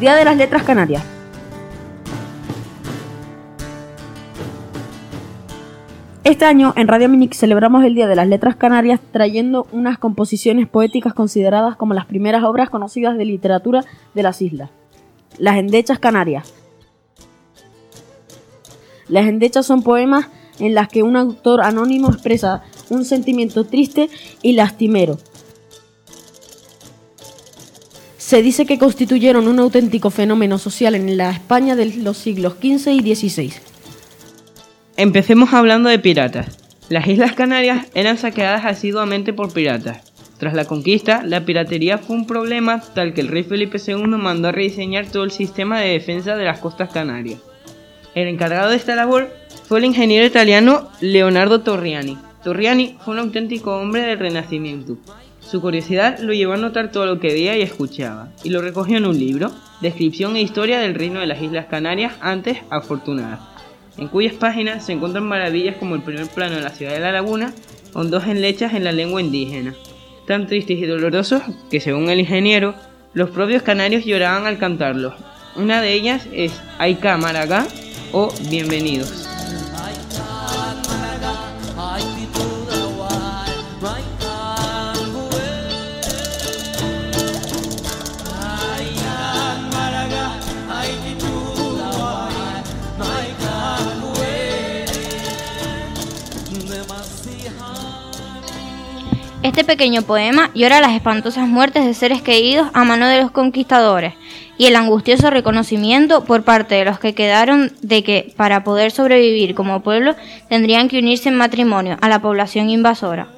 Día de las Letras Canarias. Este año en Radio Minix celebramos el Día de las Letras Canarias trayendo unas composiciones poéticas consideradas como las primeras obras conocidas de literatura de las islas. Las Endechas Canarias. Las Endechas son poemas en las que un autor anónimo expresa un sentimiento triste y lastimero. Se dice que constituyeron un auténtico fenómeno social en la España de los siglos XV y XVI. Empecemos hablando de piratas. Las Islas Canarias eran saqueadas asiduamente por piratas. Tras la conquista, la piratería fue un problema tal que el rey Felipe II mandó a rediseñar todo el sistema de defensa de las costas canarias. El encargado de esta labor fue el ingeniero italiano Leonardo Torriani. Torriani fue un auténtico hombre del Renacimiento. Su curiosidad lo llevó a notar todo lo que veía y escuchaba, y lo recogió en un libro, Descripción e Historia del Reino de las Islas Canarias antes afortunadas, en cuyas páginas se encuentran maravillas como el primer plano de la ciudad de la laguna, con dos enlechas en la lengua indígena tan tristes y dolorosos que según el ingeniero, los propios canarios lloraban al cantarlos. Una de ellas es Aika Maragá o Bienvenidos. Este pequeño poema llora las espantosas muertes de seres queridos a mano de los conquistadores y el angustioso reconocimiento por parte de los que quedaron de que, para poder sobrevivir como pueblo, tendrían que unirse en matrimonio a la población invasora.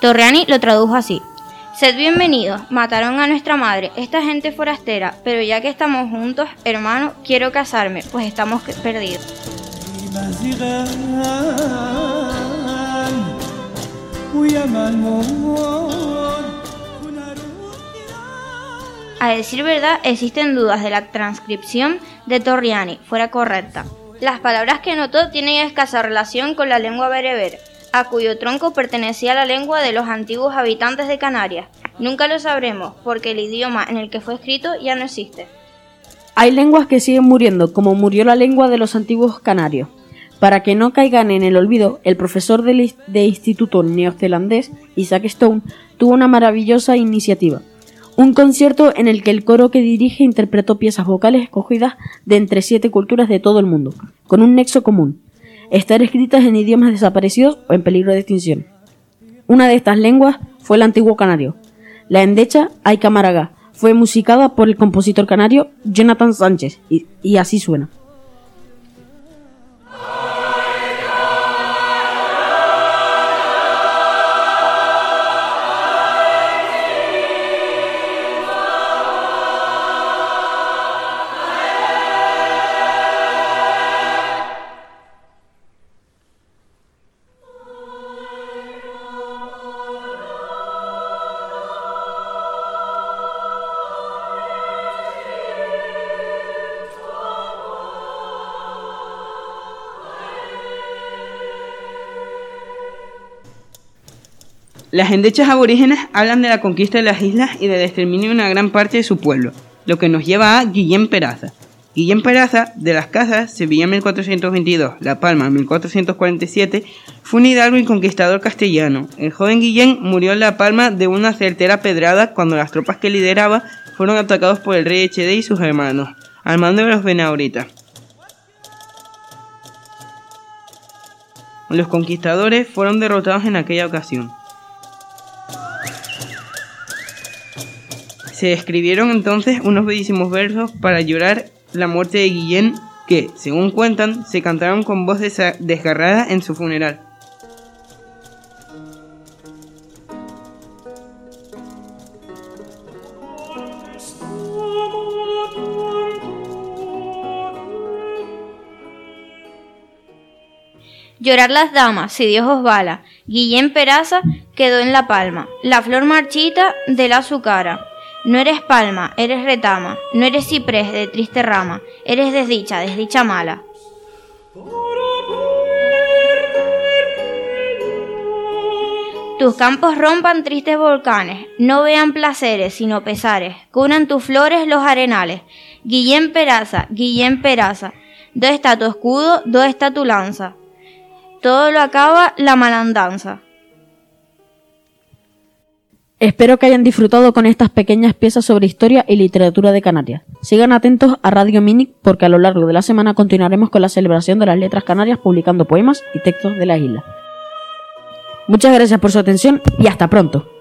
Torreani lo tradujo así. Sed bienvenidos, mataron a nuestra madre, esta gente forastera, pero ya que estamos juntos, hermano, quiero casarme, pues estamos perdidos. A decir verdad, existen dudas de la transcripción de Torriani fuera correcta. Las palabras que notó tienen escasa relación con la lengua bereber, a cuyo tronco pertenecía la lengua de los antiguos habitantes de Canarias. Nunca lo sabremos, porque el idioma en el que fue escrito ya no existe. Hay lenguas que siguen muriendo, como murió la lengua de los antiguos canarios. Para que no caigan en el olvido, el profesor de instituto neozelandés, Isaac Stone, tuvo una maravillosa iniciativa. Un concierto en el que el coro que dirige interpretó piezas vocales escogidas de entre siete culturas de todo el mundo, con un nexo común, estar escritas en idiomas desaparecidos o en peligro de extinción. Una de estas lenguas fue el antiguo canario. La endecha Aika fue musicada por el compositor canario Jonathan Sánchez y así suena. Las endechas aborígenes hablan de la conquista de las islas y del exterminio de una gran parte de su pueblo, lo que nos lleva a Guillén Peraza. Guillén Peraza, de las Casas, Sevilla 1422, La Palma 1447, fue un hidalgo y conquistador castellano. El joven Guillén murió en La Palma de una certera pedrada cuando las tropas que lideraba fueron atacados por el rey Echede y sus hermanos, al mando de los Benauritas. Los conquistadores fueron derrotados en aquella ocasión. Se escribieron entonces unos bellísimos versos para llorar la muerte de Guillén que, según cuentan, se cantaron con voz desgarrada en su funeral. Llorar las damas, si Dios os bala. Guillén Peraza quedó en la palma, la flor marchita de la su cara. No eres palma, eres retama, no eres ciprés de triste rama, eres desdicha, desdicha mala. Tus campos rompan tristes volcanes, no vean placeres, sino pesares, cunan tus flores los arenales. Guillén Peraza, Guillén Peraza, ¿dónde está tu escudo? ¿Dónde está tu lanza? Todo lo acaba la malandanza. Espero que hayan disfrutado con estas pequeñas piezas sobre historia y literatura de Canarias. Sigan atentos a Radio Minic porque a lo largo de la semana continuaremos con la celebración de las letras canarias publicando poemas y textos de la isla. Muchas gracias por su atención y hasta pronto.